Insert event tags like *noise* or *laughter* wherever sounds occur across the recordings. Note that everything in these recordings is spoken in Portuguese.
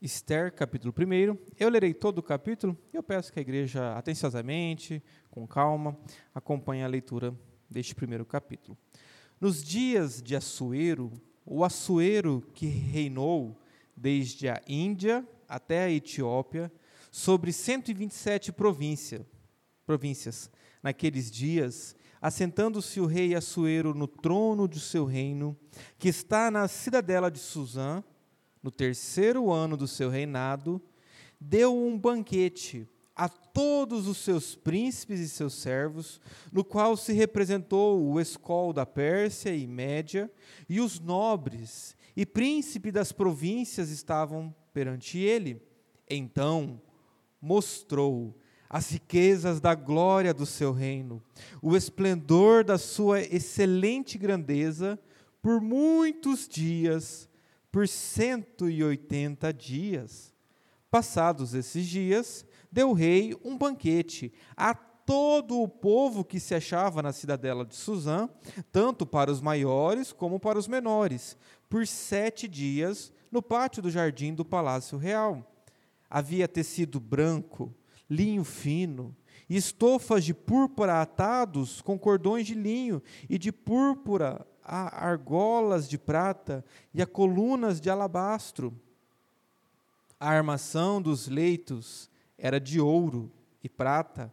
Esther, capítulo 1. Eu lerei todo o capítulo e eu peço que a igreja, atenciosamente, com calma, acompanhe a leitura deste primeiro capítulo. Nos dias de Assuero, o Assuero que reinou desde a Índia até a Etiópia, sobre 127 província, províncias. Naqueles dias, assentando-se o rei Assuero no trono de seu reino, que está na cidadela de Suzã, no terceiro ano do seu reinado, deu um banquete a todos os seus príncipes e seus servos, no qual se representou o escol da Pérsia e Média, e os nobres e príncipes das províncias estavam perante ele. Então mostrou as riquezas da glória do seu reino, o esplendor da sua excelente grandeza, por muitos dias, por cento e oitenta dias. Passados esses dias, deu o rei um banquete a todo o povo que se achava na cidadela de Suzã, tanto para os maiores como para os menores, por sete dias, no pátio do jardim do palácio real. Havia tecido branco, linho fino, e estofas de púrpura atados com cordões de linho, e de púrpura a argolas de prata e a colunas de alabastro. A armação dos leitos era de ouro e prata,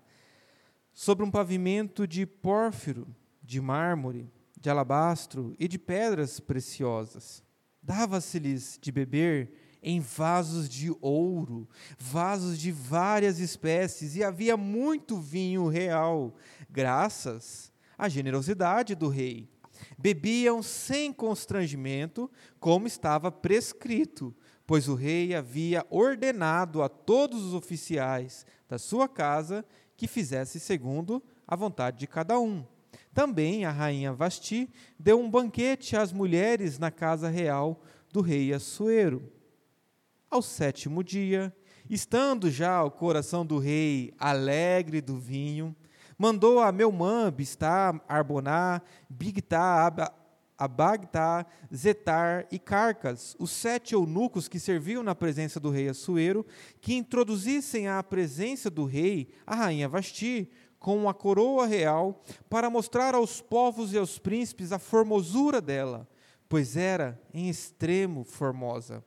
sobre um pavimento de pórfiro, de mármore, de alabastro e de pedras preciosas. Dava-se-lhes de beber em vasos de ouro, vasos de várias espécies, e havia muito vinho real, graças à generosidade do rei. Bebiam sem constrangimento, como estava prescrito, pois o rei havia ordenado a todos os oficiais da sua casa que fizesse segundo a vontade de cada um. Também a rainha Vasti deu um banquete às mulheres na casa real do rei Assuero. Ao sétimo dia, estando já o coração do rei alegre do vinho, mandou a Meumã, Bistá, Arboná, Bigtá, Abagtá, Zetar e Carcas, os sete eunucos que serviam na presença do rei Assuero, que introduzissem à presença do rei a rainha Vasti, com a coroa real, para mostrar aos povos e aos príncipes a formosura dela, pois era em extremo formosa.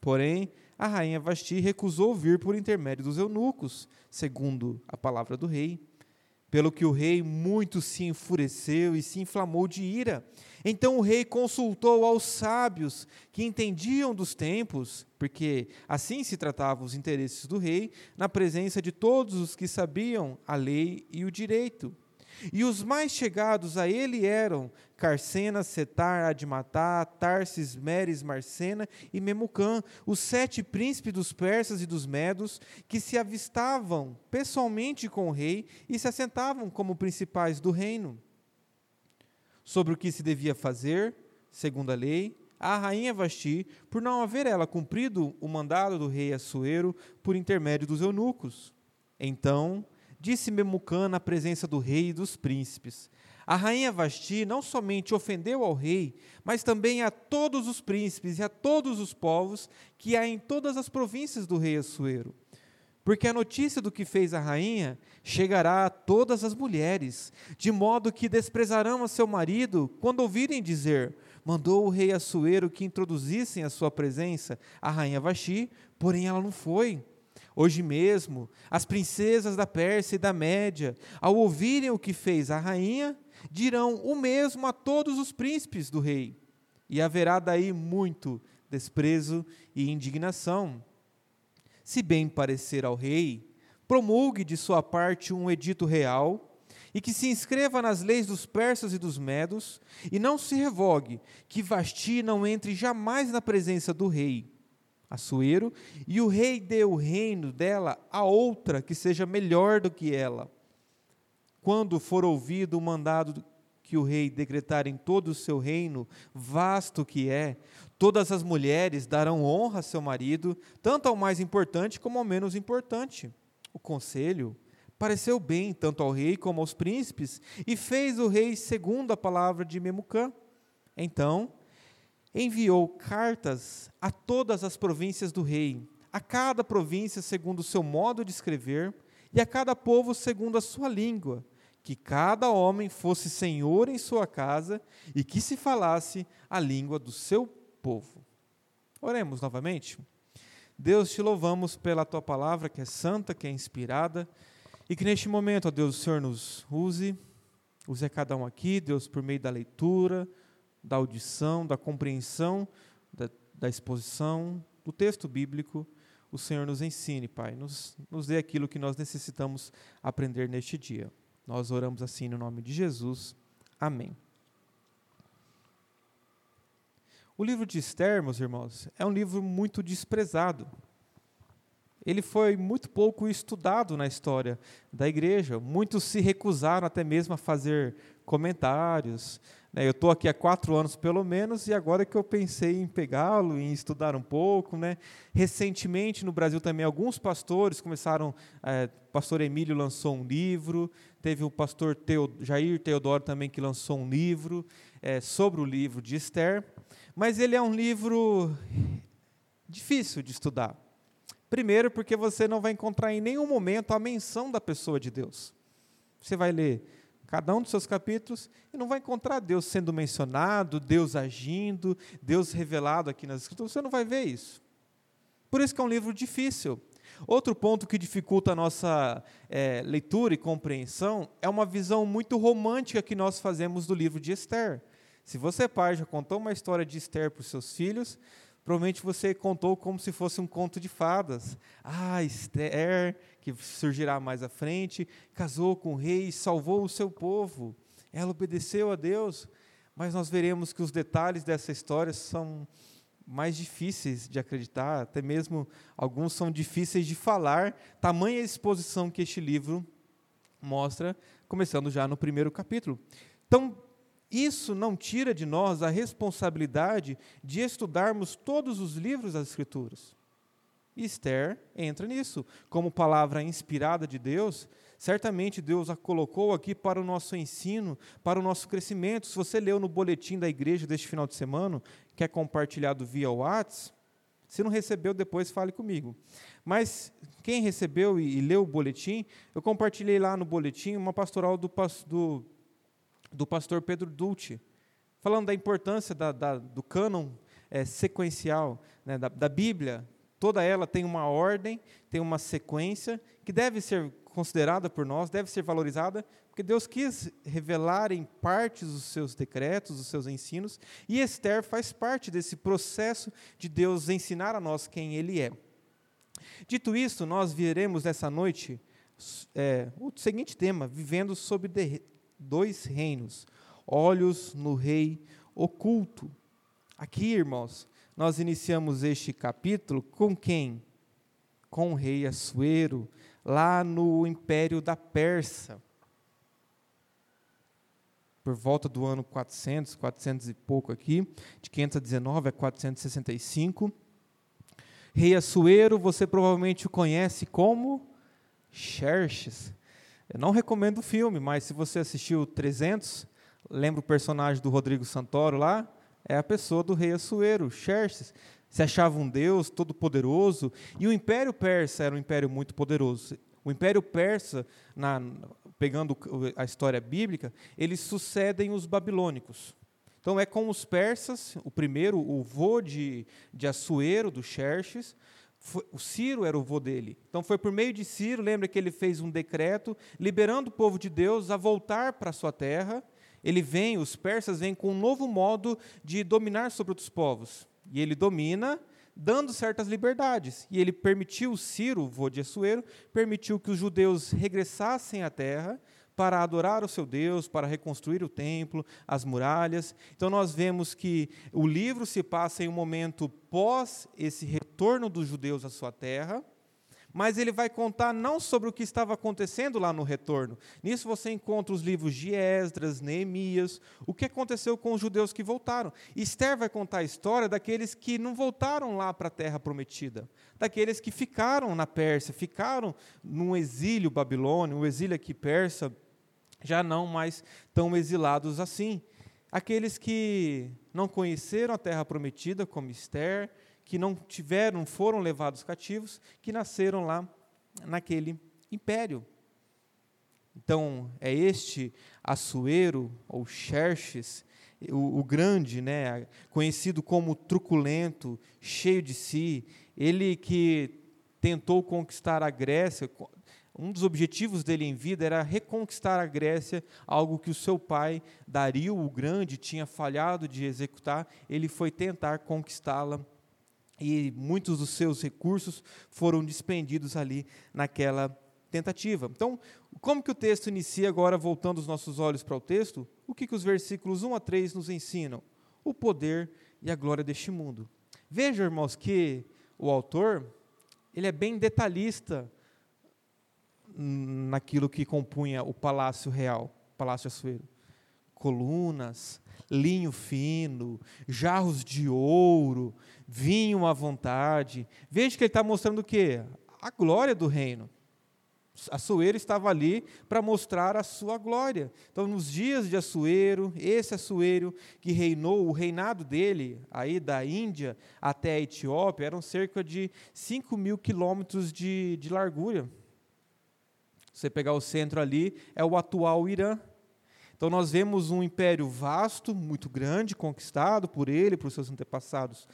Porém, a rainha Vasti recusou vir por intermédio dos eunucos, segundo a palavra do rei. Pelo que o rei muito se enfureceu e se inflamou de ira. Então o rei consultou aos sábios que entendiam dos tempos, porque assim se tratavam os interesses do rei, na presença de todos os que sabiam a lei e o direito. E os mais chegados a ele eram Carcena, Setar, Admatá, Tarsis, Meres, Marcena e Memucã, os sete príncipes dos persas e dos medos, que se avistavam pessoalmente com o rei e se assentavam como principais do reino. Sobre o que se devia fazer, segundo a lei, a rainha Vasti, por não haver ela cumprido o mandado do rei Assuero por intermédio dos eunucos. Então, disse Memucã na presença do rei e dos príncipes. A rainha Vasti não somente ofendeu ao rei, mas também a todos os príncipes e a todos os povos que há em todas as províncias do rei Assuero. Porque a notícia do que fez a rainha chegará a todas as mulheres, de modo que desprezarão a seu marido quando ouvirem dizer: mandou o rei Assuero que introduzissem a sua presença a rainha Vasti, porém ela não foi. Hoje mesmo, as princesas da Pérsia e da Média, ao ouvirem o que fez a rainha, dirão o mesmo a todos os príncipes do rei. E haverá daí muito desprezo e indignação. Se bem parecer ao rei, promulgue de sua parte um edito real e que se inscreva nas leis dos persas e dos medos, e não se revogue que Vasti não entre jamais na presença do rei Assuero, e o rei deu o reino dela a outra que seja melhor do que ela. Quando for ouvido o mandado que o rei decretar em todo o seu reino, vasto que é, todas as mulheres darão honra a seu marido, tanto ao mais importante como ao menos importante. O conselho pareceu bem tanto ao rei como aos príncipes, e fez o rei segundo a palavra de Memucã. Então, enviou cartas a todas as províncias do rei, a cada província segundo o seu modo de escrever, e a cada povo segundo a sua língua, que cada homem fosse senhor em sua casa e que se falasse a língua do seu povo. Oremos novamente. Deus, te louvamos pela tua palavra que é santa, que é inspirada, e que neste momento, ó Deus, o Senhor nos use, use a cada um aqui, Deus, por meio da leitura, da audição, da compreensão, da, da exposição do texto bíblico, o Senhor nos ensine, Pai, nos, nos dê aquilo que nós necessitamos aprender neste dia. Nós oramos assim no nome de Jesus. Amém. O livro de Esther, meus irmãos, é um livro muito desprezado ele foi muito pouco estudado na história da igreja. Muitos se recusaram até mesmo a fazer comentários. Né? Eu estou aqui há quatro anos pelo menos e agora que eu pensei em pegá-lo, em estudar um pouco. Né? Recentemente no Brasil também alguns pastores começaram. É, o pastor Emílio lançou um livro. Teve o pastor Teo, Jair Teodoro também que lançou um livro é, sobre o livro de Esther. Mas ele é um livro difícil de estudar Primeiro, porque você não vai encontrar em nenhum momento a menção da pessoa de Deus. Você vai ler cada um dos seus capítulos e não vai encontrar Deus sendo mencionado, Deus agindo, Deus revelado aqui nas Escrituras. Você não vai ver isso. Por isso que é um livro difícil. Outro ponto que dificulta a nossa é, leitura e compreensão é uma visão muito romântica que nós fazemos do livro de Esther. Se você, pai, já contou uma história de Esther para os seus filhos, Provavelmente você contou como se fosse um conto de fadas. Ah, Esther, que surgirá mais à frente, casou com o rei salvou o seu povo. Ela obedeceu a Deus. Mas nós veremos que os detalhes dessa história são mais difíceis de acreditar, até mesmo alguns são difíceis de falar, tamanha exposição que este livro mostra, começando já no primeiro capítulo. Então, isso não tira de nós a responsabilidade de estudarmos todos os livros das Escrituras. Esther entra nisso. Como palavra inspirada de Deus, certamente Deus a colocou aqui para o nosso ensino, para o nosso crescimento. Se você leu no boletim da igreja deste final de semana, que é compartilhado via WhatsApp, se não recebeu, depois fale comigo. Mas quem recebeu e, e leu o boletim, eu compartilhei lá no boletim uma pastoral do, do do pastor Pedro Dulce, falando da importância da, da, do cânon é, sequencial né, da, da Bíblia. Toda ela tem uma ordem, tem uma sequência que deve ser considerada por nós, deve ser valorizada, porque Deus quis revelar em partes os seus decretos, os seus ensinos, e Esther faz parte desse processo de Deus ensinar a nós quem Ele é. Dito isso, nós veremos nessa noite é, o seguinte tema: vivendo sob dois reinos, olhos no rei oculto. Aqui, irmãos, nós iniciamos este capítulo com quem? Com o rei Assuero, lá no império da Pérsia. Por volta do ano 400, 400 e pouco aqui, de 519 a 465. Rei Assuero, você provavelmente o conhece como Xerxes. Eu não recomendo o filme, mas se você assistiu 300, lembra o personagem do Rodrigo Santoro lá? É a pessoa do rei Assuero, Xerxes. Se achava um deus todo-poderoso, e o Império Persa era um império muito poderoso. O Império Persa, na, pegando a história bíblica, eles sucedem os babilônicos. Então é com os persas, o primeiro, o vô de, de Assuero, do Xerxes, foi, o Ciro era o vô dele. Então foi por meio de Ciro, lembra que ele fez um decreto liberando o povo de Deus a voltar para sua terra. Ele vem, os persas vêm com um novo modo de dominar sobre outros povos. E ele domina dando certas liberdades. E ele permitiu, Ciro, vô de Assuero, permitiu que os judeus regressassem à terra para adorar o seu Deus, para reconstruir o templo, as muralhas. Então nós vemos que o livro se passa em um momento pós esse retorno dos judeus à sua terra, mas ele vai contar não sobre o que estava acontecendo lá no retorno. Nisso você encontra os livros de Esdras, Neemias, o que aconteceu com os judeus que voltaram. Esther vai contar a história daqueles que não voltaram lá para a terra prometida, daqueles que ficaram na Pérsia, ficaram num exílio babilônio, o exílio aqui persa, já não mais tão exilados assim. aqueles que não conheceram a terra prometida, como Esther, que não tiveram, foram levados cativos, que nasceram lá naquele império. Então, é este Assuero, ou Xerxes, o, o, grande, né, conhecido como truculento, cheio de si, ele que tentou conquistar a Grécia, um dos objetivos dele em vida era reconquistar a Grécia, algo que o seu pai, Dario o Grande, tinha falhado de executar, ele foi tentar conquistá-la e muitos dos seus recursos foram despendidos ali naquela tentativa. Então, como que o texto inicia agora, voltando os nossos olhos para o texto? O que, que os versículos 1 a 3 nos ensinam? O poder e a glória deste mundo. Veja, irmãos, que o autor, ele é bem detalhista naquilo que compunha o palácio real, palácio Assuero. Colunas, linho fino, jarros de ouro, vinho à vontade. Veja que ele está mostrando o quê? A glória do reino. Assuero estava ali para mostrar a sua glória. Então, nos dias de Assuero, esse Assuero que reinou, o reinado dele, aí da Índia até a Etiópia, eram cerca de 5 mil quilômetros de, de largura. Você pegar o centro ali, é o atual Irã. Então nós vemos um império vasto, muito grande, conquistado por ele, por seus antepassados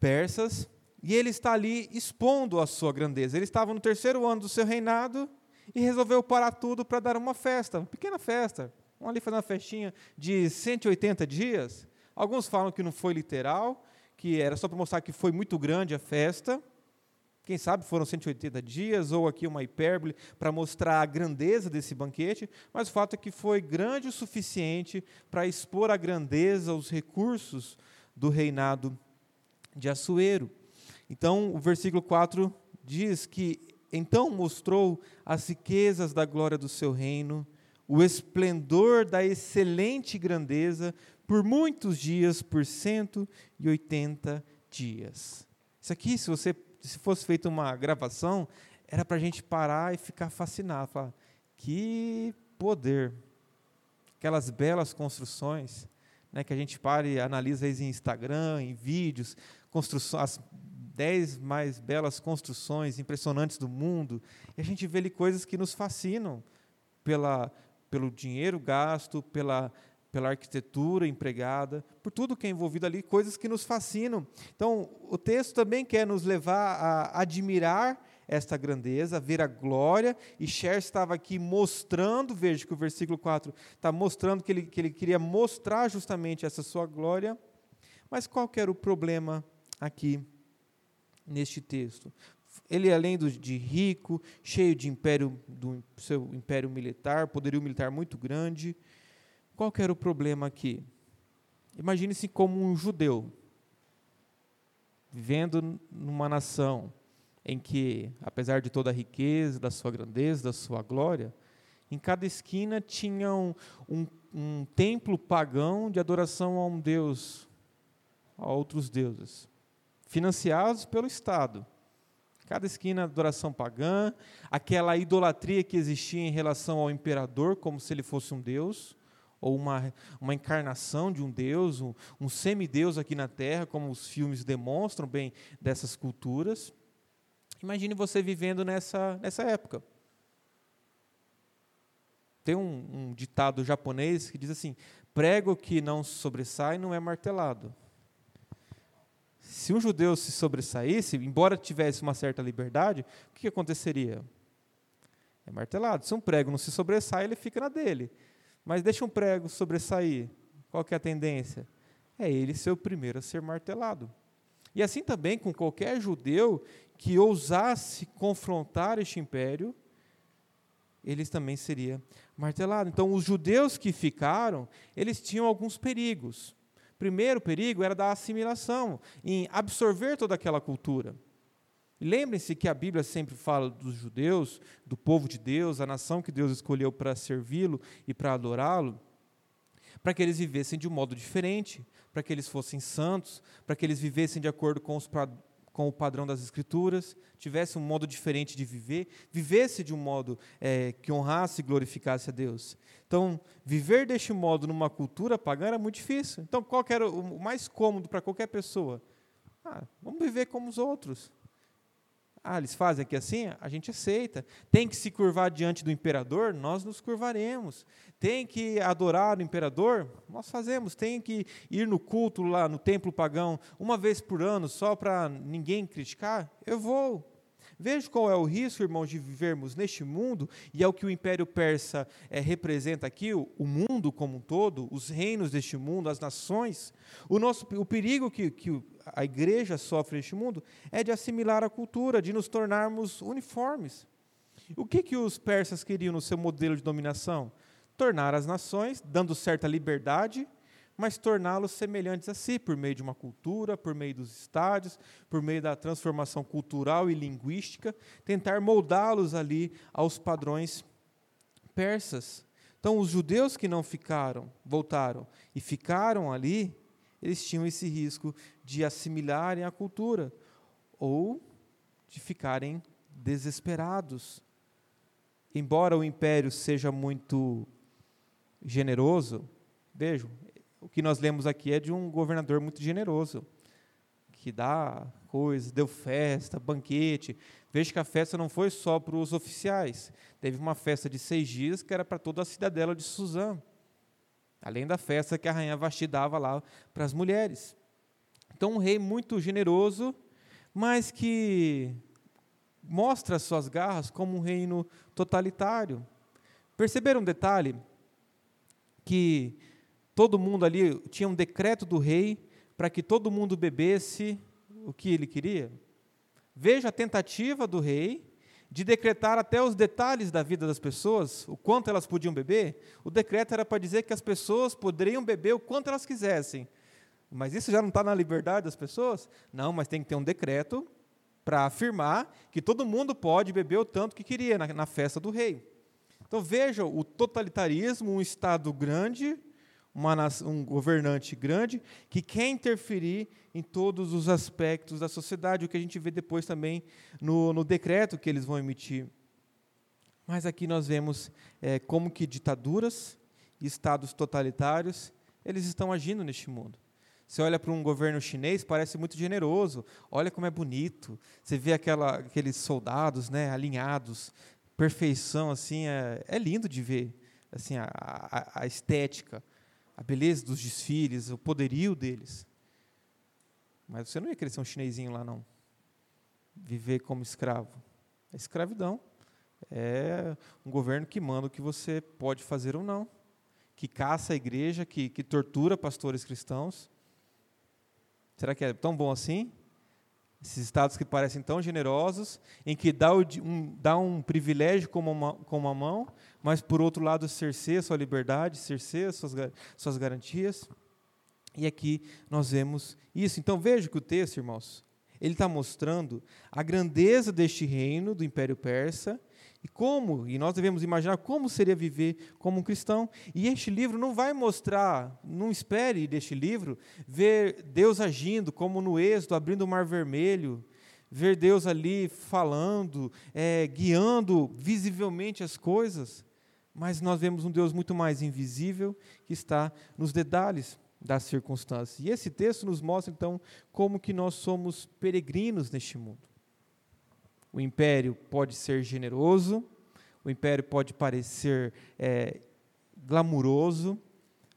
persas, e ele está ali expondo a sua grandeza. Ele estava no terceiro ano do seu reinado e resolveu parar tudo para dar uma festa, uma pequena festa. Vamos ali fazer uma festinha de 180 dias. Alguns falam que não foi literal, que era só para mostrar que foi muito grande a festa, quem sabe foram 180 dias, ou aqui uma hipérbole, para mostrar a grandeza desse banquete, mas o fato é que foi grande o suficiente para expor a grandeza, os recursos do reinado de Assuero. Então, o versículo 4 diz que então mostrou as riquezas da glória do seu reino, o esplendor da excelente grandeza, por muitos dias, por 180 dias. Isso aqui, se você se fosse feita uma gravação, era para a gente parar e ficar fascinado, falar, que poder, aquelas belas construções, né, que a gente para e analisa em Instagram, em vídeos, construções, as dez mais belas construções impressionantes do mundo, e a gente vê ali coisas que nos fascinam pela, pelo dinheiro gasto, pela pela arquitetura empregada, por tudo que é envolvido ali, coisas que nos fascinam. Então, o texto também quer nos levar a admirar esta grandeza, ver a glória, e Cher estava aqui mostrando, veja que o versículo 4 está mostrando que ele, que ele queria mostrar justamente essa sua glória, mas qual que era o problema aqui neste texto? Ele, além de rico, cheio de império, do seu império militar, poderio militar muito grande, qual que era o problema aqui? Imagine-se como um judeu, vivendo numa nação em que, apesar de toda a riqueza, da sua grandeza, da sua glória, em cada esquina tinha um, um, um templo pagão de adoração a um deus, a outros deuses, financiados pelo Estado. Cada esquina adoração pagã, aquela idolatria que existia em relação ao imperador, como se ele fosse um deus ou uma, uma encarnação de um Deus, um, um semideus aqui na Terra, como os filmes demonstram bem dessas culturas. Imagine você vivendo nessa, nessa época. Tem um, um ditado japonês que diz assim: prego que não sobressai não é martelado. Se um judeu se sobressaísse, embora tivesse uma certa liberdade, o que aconteceria? É martelado. Se um prego não se sobressai, ele fica na dele. Mas deixa um prego sobressair. Qual que é a tendência? É ele ser o primeiro a ser martelado. E assim também com qualquer judeu que ousasse confrontar este império, eles também seria martelado. Então, os judeus que ficaram, eles tinham alguns perigos. Primeiro perigo era da assimilação, em absorver toda aquela cultura. Lembrem-se que a Bíblia sempre fala dos judeus, do povo de Deus, a nação que Deus escolheu para servi-lo e para adorá-lo, para que eles vivessem de um modo diferente, para que eles fossem santos, para que eles vivessem de acordo com os, com o padrão das Escrituras, tivesse um modo diferente de viver, vivesse de um modo é, que honrasse e glorificasse a Deus. Então, viver deste modo numa cultura pagã era muito difícil. Então, qual era o mais cômodo para qualquer pessoa? Ah, vamos viver como os outros. Ah, eles fazem aqui assim? A gente aceita. Tem que se curvar diante do imperador? Nós nos curvaremos. Tem que adorar o imperador? Nós fazemos. Tem que ir no culto lá no templo pagão uma vez por ano só para ninguém criticar? Eu vou. Veja qual é o risco, irmãos, de vivermos neste mundo, e é o que o Império Persa é, representa aqui, o, o, mundo como um todo, os reinos deste mundo, as nações. O, nosso, o perigo que, que a igreja sofre neste mundo é de assimilar a cultura, de nos tornarmos uniformes. O que, que os persas queriam no seu modelo de dominação? Tornar as nações, dando certa liberdade, mas torná-los semelhantes a si, por meio de uma cultura, por meio dos estádios, por meio da transformação cultural e linguística, tentar moldá-los ali aos padrões persas. Então, os judeus que não ficaram, voltaram e ficaram ali, eles tinham esse risco de assimilarem a cultura ou de ficarem desesperados. Embora o império seja muito generoso, vejam, o que nós lemos aqui é de um governador muito generoso, que dá coisas, deu festa, banquete. Veja que a festa não foi só para os oficiais. Teve uma festa de seis dias que era para toda a cidadela de Suzã. Além da festa que a rainha Vasti dava lá para as mulheres. Então, um rei muito generoso, mas que mostra suas garras como um reino totalitário. Perceberam um detalhe? Que todo mundo ali tinha um decreto do rei para que todo mundo bebesse o que ele queria. Veja a tentativa do rei de decretar até os detalhes da vida das pessoas, o quanto elas podiam beber, o decreto era para dizer que as pessoas poderiam beber o quanto elas quisessem. Mas isso já não está na liberdade das pessoas? Não, mas tem que ter um decreto para afirmar que todo mundo pode beber o tanto que queria na, na festa do rei. Então veja o totalitarismo, um Estado grande, uma, um governante grande que quer interferir em todos os aspectos da sociedade, o que a gente vê depois também no, no decreto que eles vão emitir. Mas aqui nós vemos é, como que ditaduras e estados totalitários eles estão agindo neste mundo. Você olha para um governo chinês, parece muito generoso. Olha como é bonito. Você vê aquela, aqueles soldados, né, alinhados, perfeição, assim, é, é lindo de ver, assim, a, a, a estética a beleza dos desfiles, o poderio deles. Mas você não ia querer ser um chinesinho lá, não. Viver como escravo. É escravidão. É um governo que manda o que você pode fazer ou não. Que caça a igreja, que, que tortura pastores cristãos. Será que é tão bom assim? Esses estados que parecem tão generosos, em que dá, um, dá um privilégio com uma, com uma mão, mas por outro lado cerceia sua liberdade, cerceia suas, suas garantias. E aqui nós vemos isso. Então veja que o texto, irmãos, ele está mostrando a grandeza deste reino do Império Persa e como, e nós devemos imaginar como seria viver como um cristão. E este livro não vai mostrar, não espere deste livro ver Deus agindo, como no Êxodo, abrindo o Mar Vermelho, ver Deus ali falando, é, guiando visivelmente as coisas. Mas nós vemos um Deus muito mais invisível que está nos detalhes das circunstâncias. E esse texto nos mostra então como que nós somos peregrinos neste mundo. O império pode ser generoso, o império pode parecer é, glamuroso,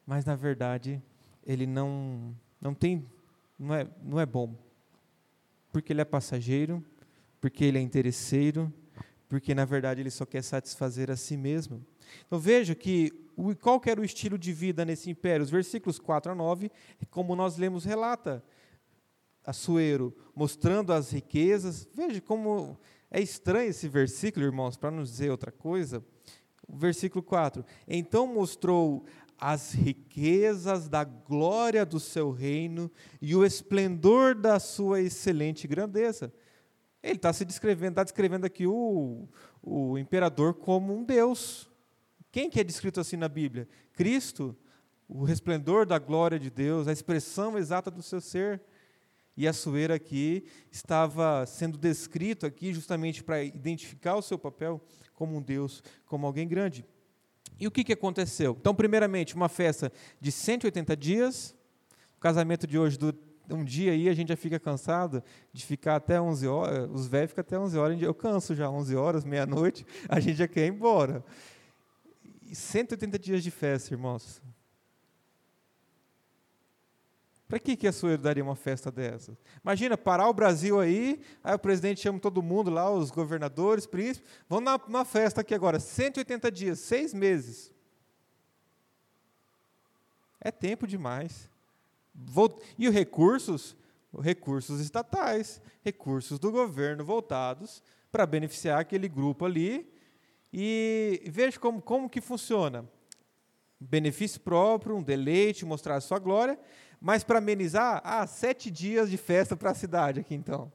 mas na verdade ele não, não tem, não é, não é bom, porque ele é passageiro, porque ele é interesseiro, porque na verdade ele só quer satisfazer a si mesmo. Então veja que qual era o estilo de vida nesse império? Os versículos 4 a 9, como nós lemos, relata Assuero, mostrando as riquezas. Veja como é estranho esse versículo, irmãos, para não dizer outra coisa. O versículo 4: Então mostrou as riquezas da glória do seu reino e o esplendor da sua excelente grandeza. Ele está se descrevendo, está descrevendo aqui o, o imperador como um Deus. Quem que é descrito assim na Bíblia? Cristo, o resplendor da glória de Deus, a expressão exata do seu ser. E Assuero aqui estava sendo descrito aqui justamente para identificar o seu papel como um Deus, como alguém grande. E o que, que aconteceu? Então, primeiramente, uma festa de 180 dias. O casamento de hoje do um dia aí a gente já fica cansado de ficar até 11 horas, os velhos ficam até 11 horas, eu canso já, 11 horas, meia-noite, *laughs* a gente já quer ir embora. E 180 dias de festa, irmãos. Para que, que a Suero daria uma festa dessa? Imagina, parar o Brasil aí, aí o presidente chama todo mundo lá, os governadores, príncipes, vamos na, uma festa aqui agora, 180 dias, seis meses. É tempo demais. E os recursos? Recursos estatais, recursos do governo voltados para beneficiar aquele grupo ali. E veja como, como que funciona. Benefício próprio, um deleite, mostrar a sua glória, mas para amenizar, ah, sete dias de festa para a cidade aqui então.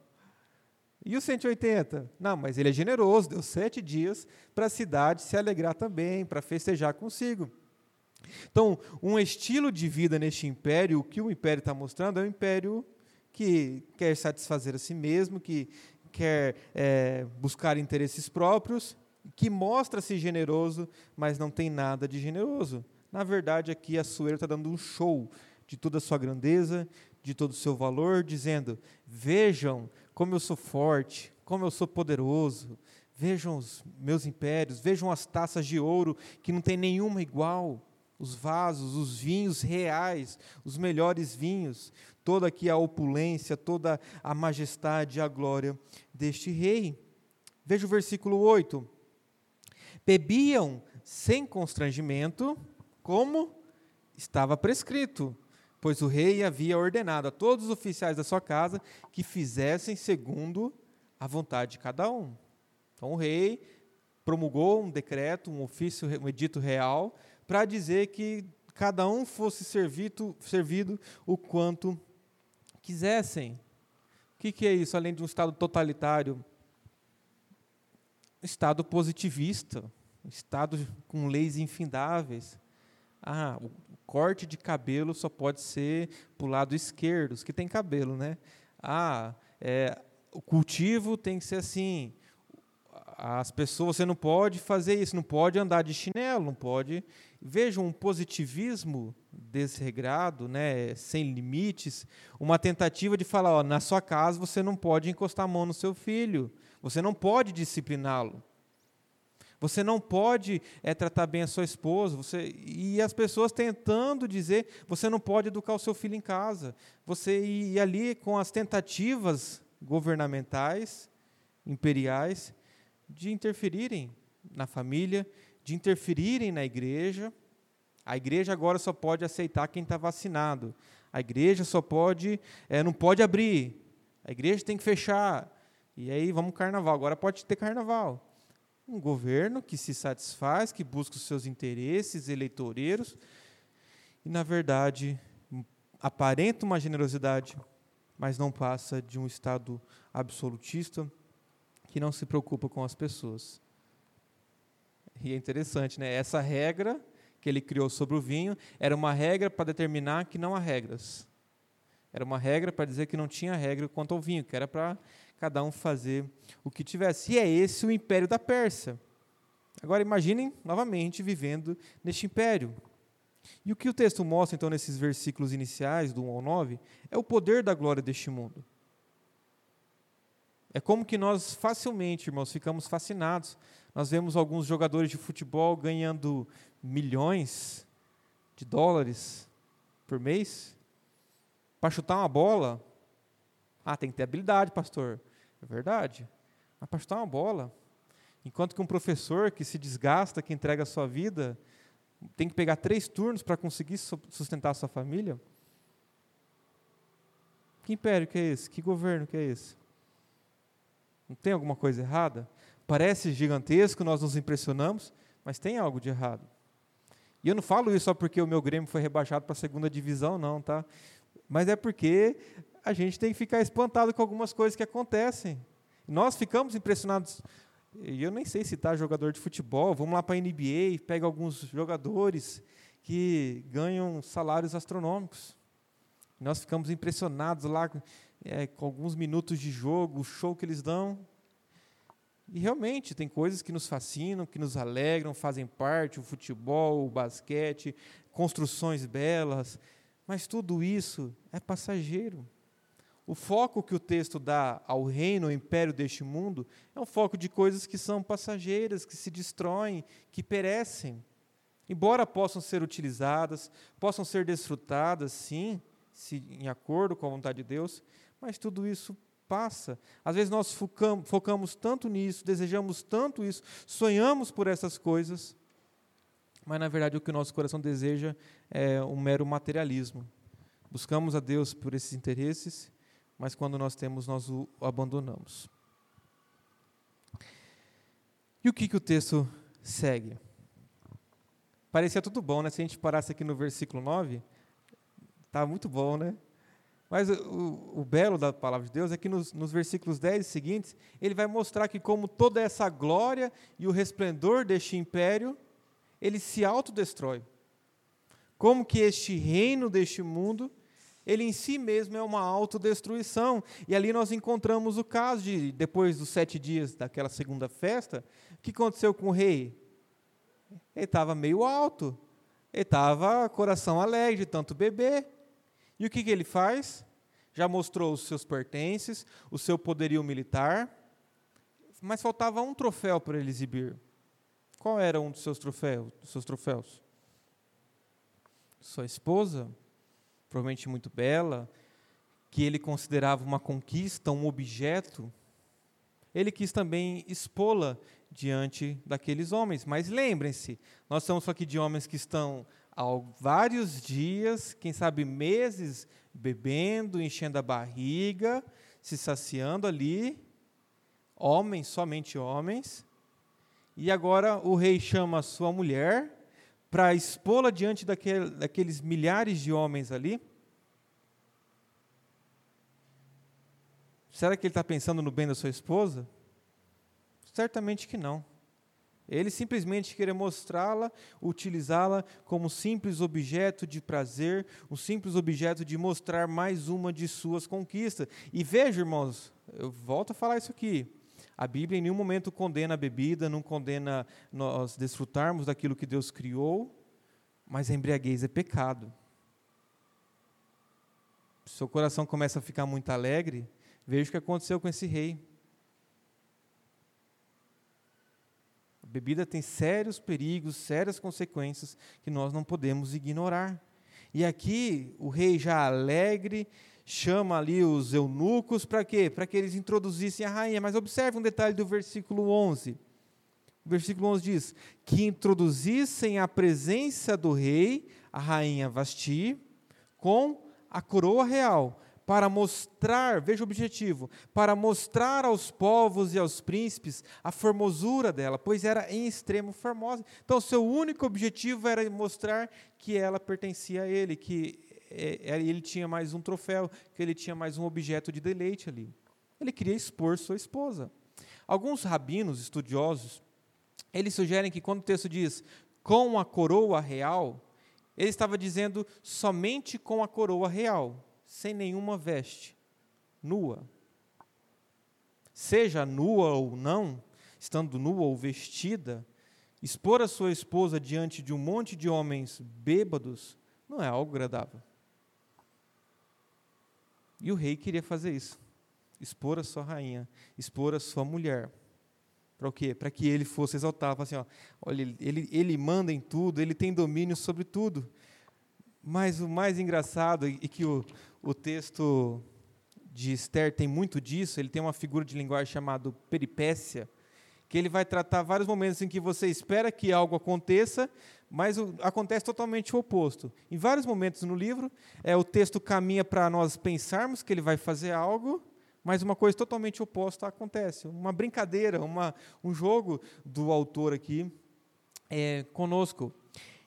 E os 180? Não, mas ele é generoso, deu sete dias para a cidade se alegrar também, para festejar consigo. Então, um estilo de vida neste império, o que o império está mostrando é um império que quer satisfazer a si mesmo, que quer é, buscar interesses próprios, que mostra-se generoso, mas não tem nada de generoso. Na verdade, aqui a Sueira está dando um show de toda a sua grandeza, de todo o seu valor, dizendo: Vejam como eu sou forte, como eu sou poderoso, vejam os meus impérios, vejam as taças de ouro que não tem nenhuma igual os vasos, os vinhos reais, os melhores vinhos, toda aqui a opulência, toda a majestade e a glória deste rei. Veja o versículo 8. Bebiam sem constrangimento, como estava prescrito, pois o rei havia ordenado a todos os oficiais da sua casa que fizessem segundo a vontade de cada um. Então o rei promulgou um decreto, um ofício, um edito real, para dizer que cada um fosse servido, servido o quanto quisessem. O que, que é isso, além de um Estado totalitário? Estado positivista, Estado com leis infindáveis. Ah, corte de cabelo só pode ser para o lado esquerdo, os que têm cabelo, né? Ah, é, o cultivo tem que ser assim. As pessoas, você não pode fazer isso, não pode andar de chinelo, não pode Vejam um positivismo desregrado, né, sem limites, uma tentativa de falar, ó, na sua casa você não pode encostar a mão no seu filho, você não pode discipliná-lo. Você não pode é, tratar bem a sua esposa. Você, e as pessoas tentando dizer, você não pode educar o seu filho em casa. Você e, e ali com as tentativas governamentais, imperiais, de interferirem na família, de interferirem na igreja. A igreja agora só pode aceitar quem está vacinado. A igreja só pode, é, não pode abrir. A igreja tem que fechar. E aí vamos carnaval. Agora pode ter carnaval. Um governo que se satisfaz, que busca os seus interesses eleitoreiros e, na verdade, aparenta uma generosidade, mas não passa de um Estado absolutista que não se preocupa com as pessoas. E é interessante, né? Essa regra que ele criou sobre o vinho era uma regra para determinar que não há regras. Era uma regra para dizer que não tinha regra quanto ao vinho, que era para cada um fazer o que tivesse. E é esse o império da Pérsia. Agora imaginem novamente vivendo neste império. E o que o texto mostra, então, nesses versículos iniciais, do 1 ao 9, é o poder da glória deste mundo. É como que nós facilmente, irmãos, ficamos fascinados nós vemos alguns jogadores de futebol ganhando milhões de dólares por mês para chutar uma bola. Ah, tem que ter habilidade, pastor. É verdade. Mas para chutar uma bola. Enquanto que um professor que se desgasta, que entrega a sua vida, tem que pegar três turnos para conseguir sustentar a sua família. Que império que é esse? Que governo que é esse? Não tem alguma coisa errada? Parece gigantesco, nós nos impressionamos, mas tem algo de errado. E eu não falo isso só porque o meu Grêmio foi rebaixado para a segunda divisão, não, tá? Mas é porque a gente tem que ficar espantado com algumas coisas que acontecem. Nós ficamos impressionados. Eu nem sei citar tá jogador de futebol. Vamos lá para a NBA, pega alguns jogadores que ganham salários astronômicos. Nós ficamos impressionados lá é, com alguns minutos de jogo, o show que eles dão. E realmente tem coisas que nos fascinam, que nos alegram, fazem parte, o futebol, o basquete, construções belas, mas tudo isso é passageiro. O foco que o texto dá ao reino, ao império deste mundo, é um foco de coisas que são passageiras, que se destroem, que perecem. Embora possam ser utilizadas, possam ser desfrutadas, sim, se, em acordo com a vontade de Deus, mas tudo isso passa. Às vezes nós focamos, focamos tanto nisso, desejamos tanto isso, sonhamos por essas coisas, mas na verdade o que o nosso coração deseja é um mero materialismo. Buscamos a Deus por esses interesses mas quando nós temos, nós o abandonamos. E o que, que o texto segue? Parecia tudo bom, né? Se a gente parasse aqui no versículo 9, tá muito bom, né? Mas o, o, belo da palavra de Deus é que nos, nos versículos 10 seguintes, ele vai mostrar que como toda essa glória e o resplendor deste império, ele se autodestrói. Como que este reino deste mundo ele em si mesmo é uma autodestruição. E ali nós encontramos o caso de, depois dos sete dias daquela segunda festa, o que aconteceu com o rei? Ele estava meio alto, ele estava coração alegre tanto beber. E o que, que ele faz? Já mostrou os seus pertences, o seu poderio militar, mas faltava um troféu para ele exibir. Qual era um dos seus troféus? Dos seus troféus? Sua esposa provavelmente muito bela, que ele considerava uma conquista, um objeto, ele quis também expô-la diante daqueles homens. Mas lembrem-se, nós estamos aqui de homens que estão há vários dias, quem sabe meses, bebendo, enchendo a barriga, se saciando ali, homens, somente homens. E agora o rei chama sua mulher para expô-la diante daquele, daqueles milhares de homens ali? Será que ele está pensando no bem da sua esposa? Certamente que não. Ele simplesmente queria mostrá-la, utilizá-la como simples objeto de prazer, um simples objeto de mostrar mais uma de suas conquistas. E veja, irmãos, eu volto a falar isso aqui. A Bíblia em nenhum momento condena a bebida, não condena nós desfrutarmos daquilo que Deus criou, mas a embriaguez é pecado. Seu coração começa a ficar muito alegre, veja o que aconteceu com esse rei. A bebida tem sérios perigos, sérias consequências que nós não podemos ignorar. E aqui o rei já alegre, chama ali os eunucos para quê? Para que eles introduzissem a rainha. Mas observe um detalhe do versículo 11. O versículo 11 diz: Que introduzissem a presença do rei, a rainha Vasti, com a coroa real, para mostrar, veja o objetivo, para mostrar aos povos e aos príncipes a formosura dela, pois era em extremo formosa. Então, seu único objetivo era mostrar que ela pertencia a ele, que ele tinha mais um troféu, que ele tinha mais um objeto de deleite ali. Ele queria expor sua esposa. Alguns rabinos estudiosos, eles sugerem que quando o texto diz com a coroa real, ele estava dizendo somente com a coroa real, sem nenhuma veste, nua. Seja nua ou não, estando nua ou vestida, expor a sua esposa diante de um monte de homens bêbados não é algo agradável. E o rei queria fazer isso. Expor a sua rainha, expor a sua mulher. Para o quê? Para que ele fosse exaltado. Assim, ó, olha, ele, ele manda em tudo, ele tem domínio sobre tudo. Mas o mais engraçado, e que o, o texto de Esther tem muito disso, ele tem uma figura de linguagem chamada peripécia, que ele vai tratar vários momentos em que você espera que algo aconteça, mas o, acontece totalmente o oposto. Em vários momentos no livro, é, o texto caminha para nós pensarmos que ele vai fazer algo, mas uma coisa totalmente oposta acontece. Uma brincadeira, uma, um jogo do autor aqui é, conosco.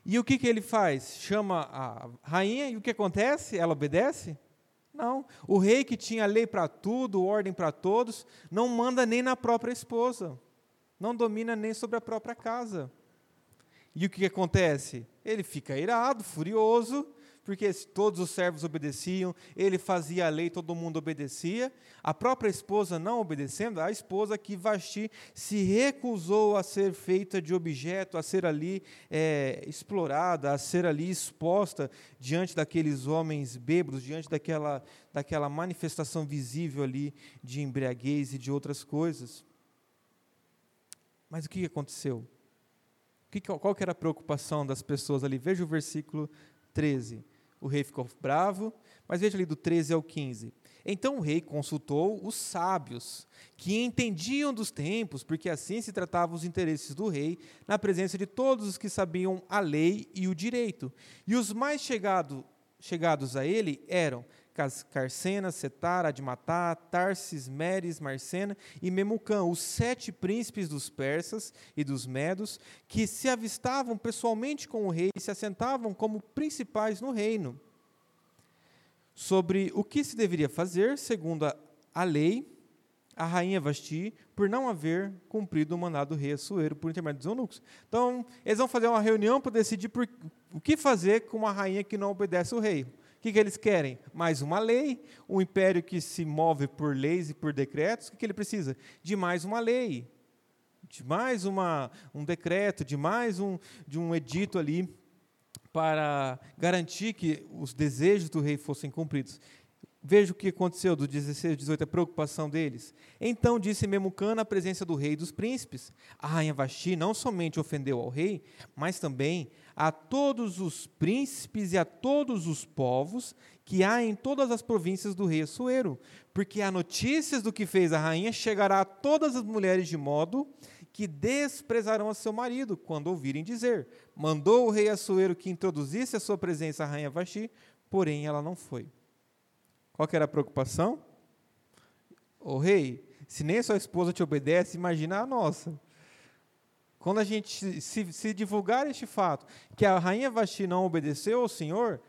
E o que, que ele faz? Chama a rainha e o que acontece? Ela obedece? Não. O rei que tinha lei para tudo, ordem para todos, não manda nem na própria esposa. Não domina nem sobre a própria casa. E o que acontece? Ele fica irado, furioso, porque todos os servos obedeciam, ele fazia a lei, todo mundo obedecia. A própria esposa não obedecendo, a esposa que Vasti se recusou a ser feita de objeto, a ser ali é, explorada, a ser ali exposta diante daqueles homens bêbados, diante daquela, daquela manifestação visível ali de embriaguez e de outras coisas. Mas o que aconteceu? Qual que era a preocupação das pessoas ali? Veja o versículo 13. O rei ficou bravo, mas veja ali do 13 ao 15. Então o rei consultou os sábios, que entendiam dos tempos, porque assim se tratavam os interesses do rei, na presença de todos os que sabiam a lei e o direito. E os mais chegado, chegados a ele eram Carcena, Setar, Admatá, Tarsis, Meres, Marcena e Memucã, os sete príncipes dos persas e dos medos, que se avistavam pessoalmente com o rei e se assentavam como principais no reino. Sobre o que se deveria fazer, segundo a, a lei, a rainha Vasti, por não haver cumprido o mandado do rei Assuero por intermédio dos eunucos. Então, eles vão fazer uma reunião para decidir por, o que fazer com uma rainha que não obedece ao rei. O que, que eles querem? Mais uma lei, um império que se move por leis e por decretos. O que, que ele precisa? De mais uma lei, de mais uma, um decreto, de mais um, de um edito ali para garantir que os desejos do rei fossem cumpridos. Veja o que aconteceu do 16 ao 18, a preocupação deles. Então disse Memucã na presença do rei e dos príncipes: A rainha Vasti não somente ofendeu ao rei, mas também a todos os príncipes e a todos os povos que há em todas as províncias do rei Assuero, porque há notícias do que fez a rainha chegará a todas as mulheres de modo que desprezarão a seu marido quando ouvirem dizer: Mandou o rei Assuero que introduzisse a sua presença a rainha Vasti, porém ela não foi. Qual era a preocupação? O rei, se nem a sua esposa te obedece, imagina a nossa. Quando a gente se, se divulgar este fato, que a rainha Vasti não obedeceu ao Senhor,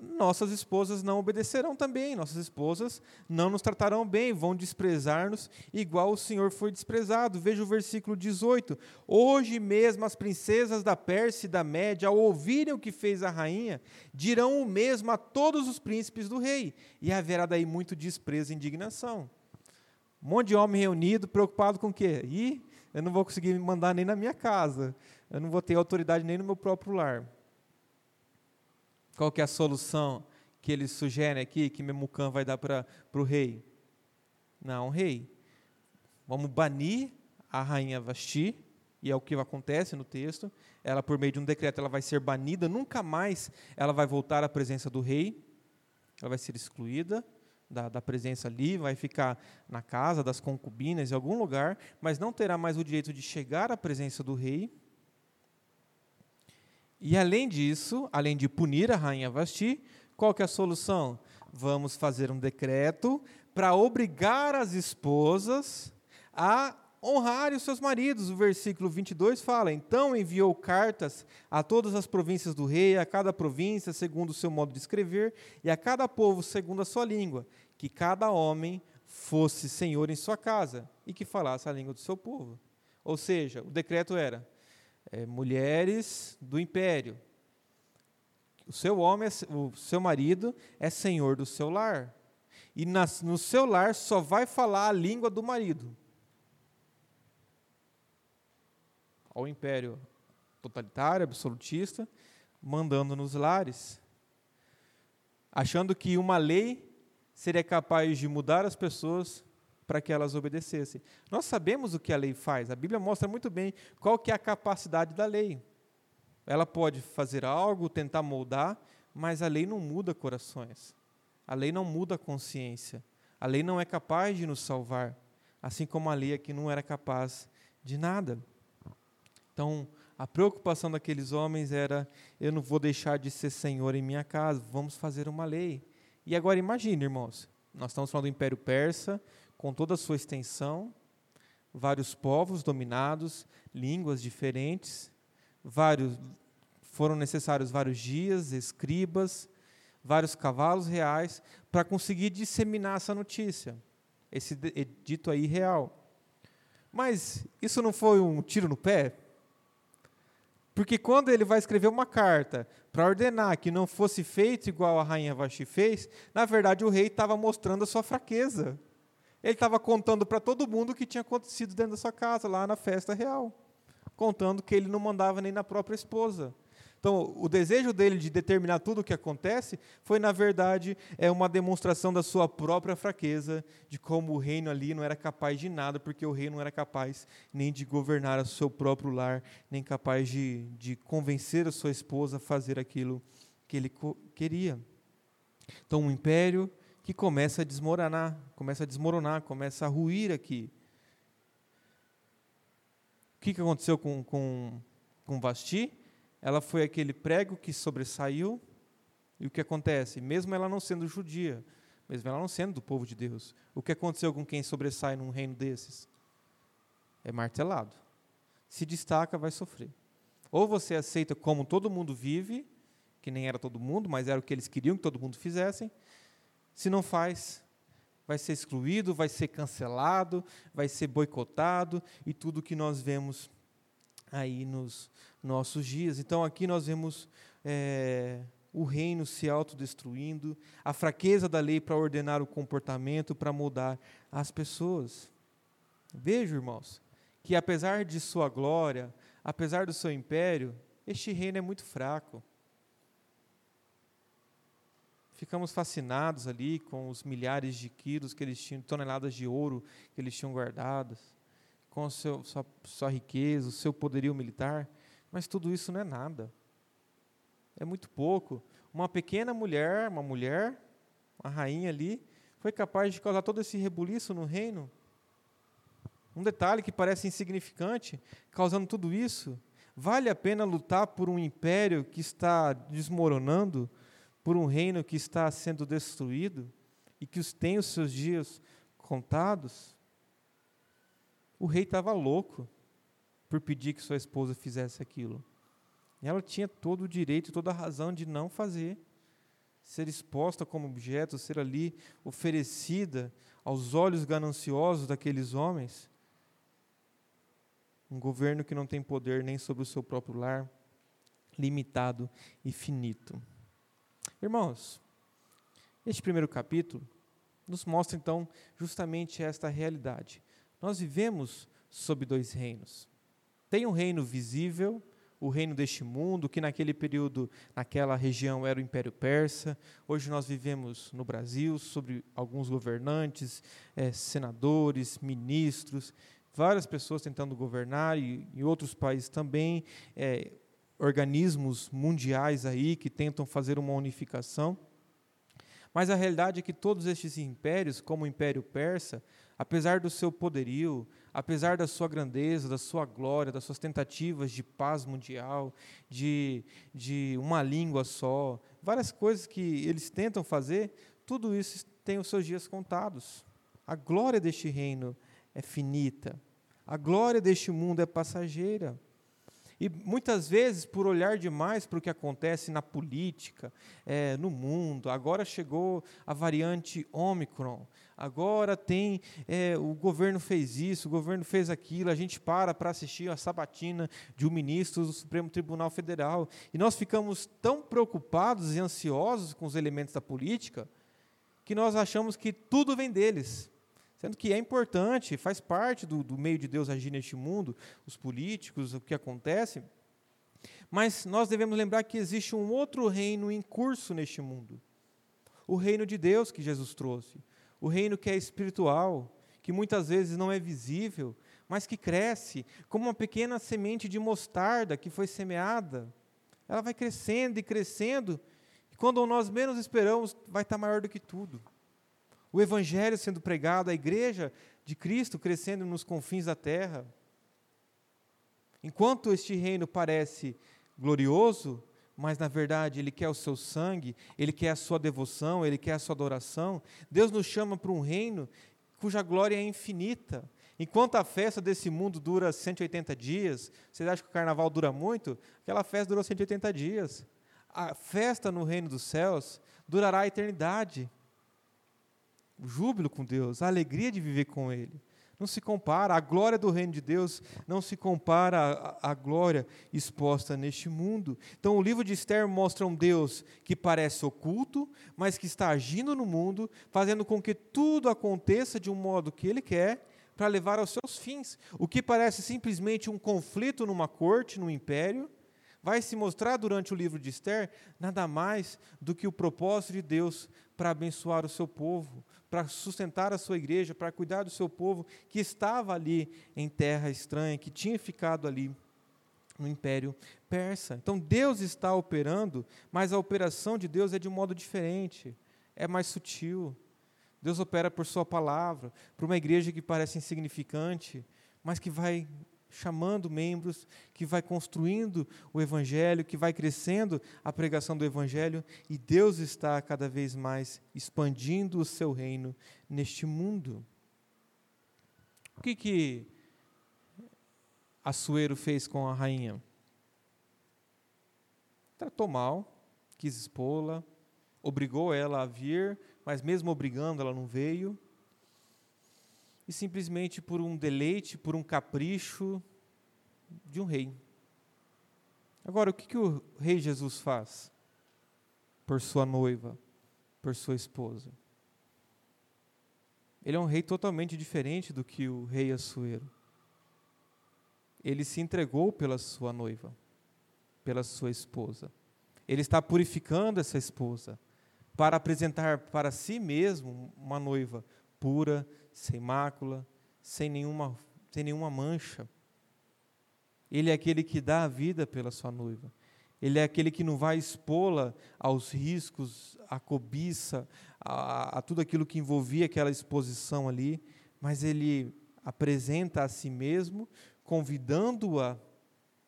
nossas esposas não obedecerão também, nossas esposas não nos tratarão bem, vão desprezar-nos igual o Senhor foi desprezado. Veja o versículo 18. Hoje mesmo as princesas da Pérsia e da Média, ao ouvirem o que fez a rainha, dirão o mesmo a todos os príncipes do rei, e haverá daí muito desprezo e indignação. Um monte de homem reunido, preocupado com o quê? Ih, eu não vou conseguir mandar nem na minha casa, eu não vou ter autoridade nem no meu próprio lar. Qual que é a solução que eles sugerem aqui, que Memucan vai dar para o rei? Não, rei, vamos banir a rainha Vasti, e é o que acontece no texto, ela por meio de um decreto ela vai ser banida, nunca mais ela vai voltar à presença do rei, ela vai ser excluída da, da presença ali, vai ficar na casa das concubinas em algum lugar, mas não terá mais o direito de chegar à presença do rei, e além disso, além de punir a rainha Vasti, qual que é a solução? Vamos fazer um decreto para obrigar as esposas a honrarem os seus maridos. O versículo 22 fala: Então enviou cartas a todas as províncias do rei, a cada província segundo o seu modo de escrever, e a cada povo segundo a sua língua, que cada homem fosse senhor em sua casa e que falasse a língua do seu povo. Ou seja, o decreto era: é, mulheres do império. O seu homem, é, o seu marido é senhor do seu lar. E nas, no seu lar só vai falar a língua do marido. Ao império totalitário, absolutista, mandando nos lares, achando que uma lei seria capaz de mudar as pessoas para que elas obedecessem. Nós sabemos o que a lei faz. A Bíblia mostra muito bem qual que é a capacidade da lei. Ela pode fazer algo, tentar moldar, mas a lei não muda corações. A lei não muda a consciência. A lei não é capaz de nos salvar, assim como a lei aqui não era capaz de nada. Então, a preocupação daqueles homens era: eu não vou deixar de ser senhor em minha casa, vamos fazer uma lei. E agora imagine, irmãos, nós estamos falando do Império Persa, com toda a sua extensão, vários povos dominados, línguas diferentes, vários foram necessários vários dias, escribas, vários cavalos reais para conseguir disseminar essa notícia, esse dito aí real. Mas isso não foi um tiro no pé? Porque quando ele vai escrever uma carta para ordenar que não fosse feito igual a rainha Vaxi fez, na verdade o rei estava mostrando a sua fraqueza. Ele estava contando para todo mundo o que tinha acontecido dentro da sua casa, lá na festa real. Contando que ele não mandava nem na própria esposa. Então, o desejo dele de determinar tudo o que acontece foi, na verdade, é uma demonstração da sua própria fraqueza, de como o reino ali não era capaz de nada, porque o rei não era capaz nem de governar o seu próprio lar, nem capaz de, de convencer a sua esposa a fazer aquilo que ele queria. Então, um império que começa a desmoronar, começa a desmoronar, começa a ruir aqui. O que, que aconteceu com, com, com Vasti? Ela foi aquele prego que sobressaiu, e o que acontece? Mesmo ela não sendo judia, mesmo ela não sendo do povo de Deus, o que aconteceu com quem sobressai num reino desses? É martelado. Se destaca, vai sofrer. Ou você aceita como todo mundo vive, que nem era todo mundo, mas era o que eles queriam que todo mundo fizessem. Se não faz, vai ser excluído, vai ser cancelado, vai ser boicotado, e tudo que nós vemos aí nos nossos dias. Então aqui nós vemos é, o reino se autodestruindo, a fraqueza da lei para ordenar o comportamento, para mudar as pessoas. Vejo, irmãos, que apesar de sua glória, apesar do seu império, este reino é muito fraco. Ficamos fascinados ali com os milhares de quilos que eles tinham, toneladas de ouro que eles tinham guardadas com seu, sua, sua riqueza, o seu poderio militar, mas tudo isso não é nada. É muito pouco. Uma pequena mulher, uma mulher, uma rainha ali, foi capaz de causar todo esse rebuliço no reino. Um detalhe que parece insignificante, causando tudo isso. Vale a pena lutar por um império que está desmoronando, por um reino que está sendo destruído e que tem os seus dias contados? O rei estava louco por pedir que sua esposa fizesse aquilo. Ela tinha todo o direito, toda a razão de não fazer. Ser exposta como objeto, ser ali oferecida aos olhos gananciosos daqueles homens. Um governo que não tem poder nem sobre o seu próprio lar, limitado e finito. Irmãos, este primeiro capítulo nos mostra então justamente esta realidade. Nós vivemos sob dois reinos. Tem um reino visível, o reino deste mundo, que naquele período, naquela região, era o Império Persa. Hoje nós vivemos no Brasil, sobre alguns governantes, é, senadores, ministros, várias pessoas tentando governar, e em outros países também, é, organismos mundiais aí que tentam fazer uma unificação. Mas a realidade é que todos estes impérios, como o Império Persa, apesar do seu poderio, apesar da sua grandeza, da sua glória, das suas tentativas de paz mundial, de, de uma língua só, várias coisas que eles tentam fazer, tudo isso tem os seus dias contados. A glória deste reino é finita, a glória deste mundo é passageira. E muitas vezes, por olhar demais para o que acontece na política, é, no mundo, agora chegou a variante Omicron, agora tem, é, o governo fez isso, o governo fez aquilo, a gente para para assistir a sabatina de um ministro do Supremo Tribunal Federal, e nós ficamos tão preocupados e ansiosos com os elementos da política, que nós achamos que tudo vem deles. Sendo que é importante, faz parte do, do meio de Deus agir neste mundo, os políticos, o que acontece. Mas nós devemos lembrar que existe um outro reino em curso neste mundo. O reino de Deus que Jesus trouxe. O reino que é espiritual, que muitas vezes não é visível, mas que cresce como uma pequena semente de mostarda que foi semeada. Ela vai crescendo e crescendo, e quando nós menos esperamos, vai estar maior do que tudo o Evangelho sendo pregado, a igreja de Cristo crescendo nos confins da terra. Enquanto este reino parece glorioso, mas na verdade ele quer o seu sangue, ele quer a sua devoção, ele quer a sua adoração, Deus nos chama para um reino cuja glória é infinita. Enquanto a festa desse mundo dura 180 dias, vocês acham que o carnaval dura muito? Aquela festa durou 180 dias. A festa no reino dos céus durará a eternidade júbilo com Deus, a alegria de viver com Ele. Não se compara. A glória do reino de Deus não se compara à, à glória exposta neste mundo. Então, o livro de Esther mostra um Deus que parece oculto, mas que está agindo no mundo, fazendo com que tudo aconteça de um modo que ele quer, para levar aos seus fins. O que parece simplesmente um conflito numa corte, num império, vai se mostrar durante o livro de Esther nada mais do que o propósito de Deus para abençoar o seu povo, para sustentar a sua igreja, para cuidar do seu povo que estava ali em terra estranha, que tinha ficado ali no Império Persa. Então Deus está operando, mas a operação de Deus é de um modo diferente, é mais sutil. Deus opera por Sua palavra, para uma igreja que parece insignificante, mas que vai chamando membros, que vai construindo o Evangelho, que vai crescendo a pregação do Evangelho, e Deus está cada vez mais expandindo o seu reino neste mundo. O que que Assuero fez com a rainha? Tratou mal, quis expô-la, obrigou ela a vir, mas mesmo obrigando, ela não veio e simplesmente por um deleite, por um capricho de um rei. Agora, o que, que o rei Jesus faz por sua noiva, por sua esposa? Ele é um rei totalmente diferente do que o rei Assuero. Ele se entregou pela sua noiva, pela sua esposa. Ele está purificando essa esposa para apresentar para si mesmo uma noiva pura, sem mácula, sem nenhuma, sem nenhuma mancha. Ele é aquele que dá a vida pela sua noiva. Ele é aquele que não vai expô-la aos riscos, à cobiça, a, a, tudo aquilo que envolvia aquela exposição ali, mas ele apresenta a si mesmo, convidando-a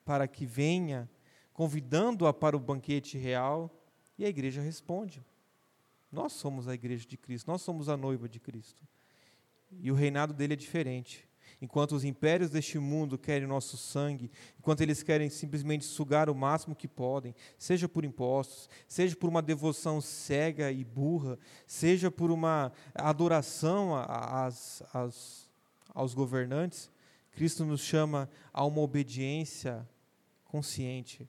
para que venha, convidando-a para o banquete real, e a igreja responde. Nós somos a igreja de Cristo, nós somos a noiva de Cristo. E o reinado dele é diferente. Enquanto os impérios deste mundo querem nosso sangue, enquanto eles querem simplesmente sugar o máximo que podem, seja por impostos, seja por uma devoção cega e burra, seja por uma adoração às, às, aos governantes, Cristo nos chama a uma obediência consciente.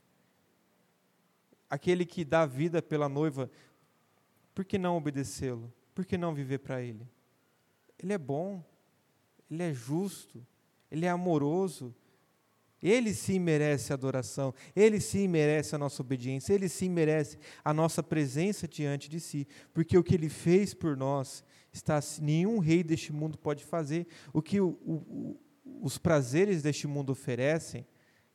Aquele que dá vida pela noiva, por que não obedecê-lo? Por que não viver para ele? Ele é bom, Ele é justo, Ele é amoroso. Ele sim merece adoração, Ele sim merece a nossa obediência, Ele sim merece a nossa presença diante de si, porque o que Ele fez por nós, está, nenhum rei deste mundo pode fazer. O que o, o, os prazeres deste mundo oferecem,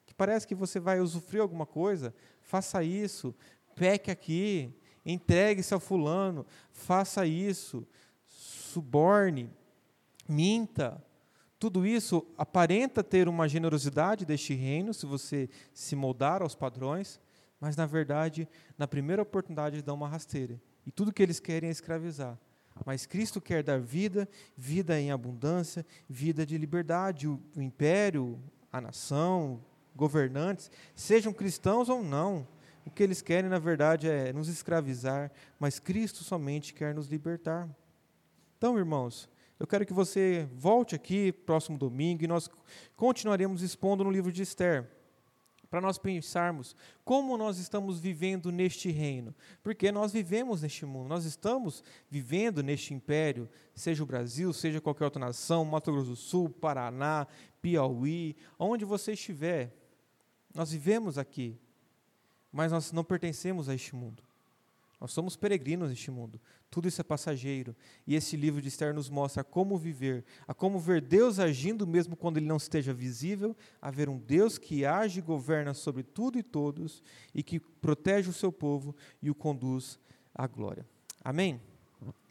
que parece que você vai usufruir alguma coisa, faça isso, peque aqui, entregue-se ao fulano, faça isso, suborne, minta. Tudo isso aparenta ter uma generosidade deste reino, se você se moldar aos padrões, mas na verdade, na primeira oportunidade, dão uma rasteira. E tudo que eles querem é escravizar. Mas Cristo quer dar vida, vida em abundância, vida de liberdade. O, o império, a nação, governantes, sejam cristãos ou não, o que eles querem, na verdade, é nos escravizar, mas Cristo somente quer nos libertar. Então, irmãos, eu quero que você volte aqui próximo domingo e nós continuaremos expondo no livro de Esther, para nós pensarmos como nós estamos vivendo neste reino, porque nós vivemos neste mundo, nós estamos vivendo neste império, seja o Brasil, seja qualquer outra nação, Mato Grosso do Sul, Paraná, Piauí, onde você estiver, nós vivemos aqui, mas nós não pertencemos a este mundo. Nós somos peregrinos neste mundo. Tudo isso é passageiro. E esse livro de Esther nos mostra como viver, a como ver Deus agindo mesmo quando ele não esteja visível, a ver um Deus que age e governa sobre tudo e todos e que protege o seu povo e o conduz à glória. Amém?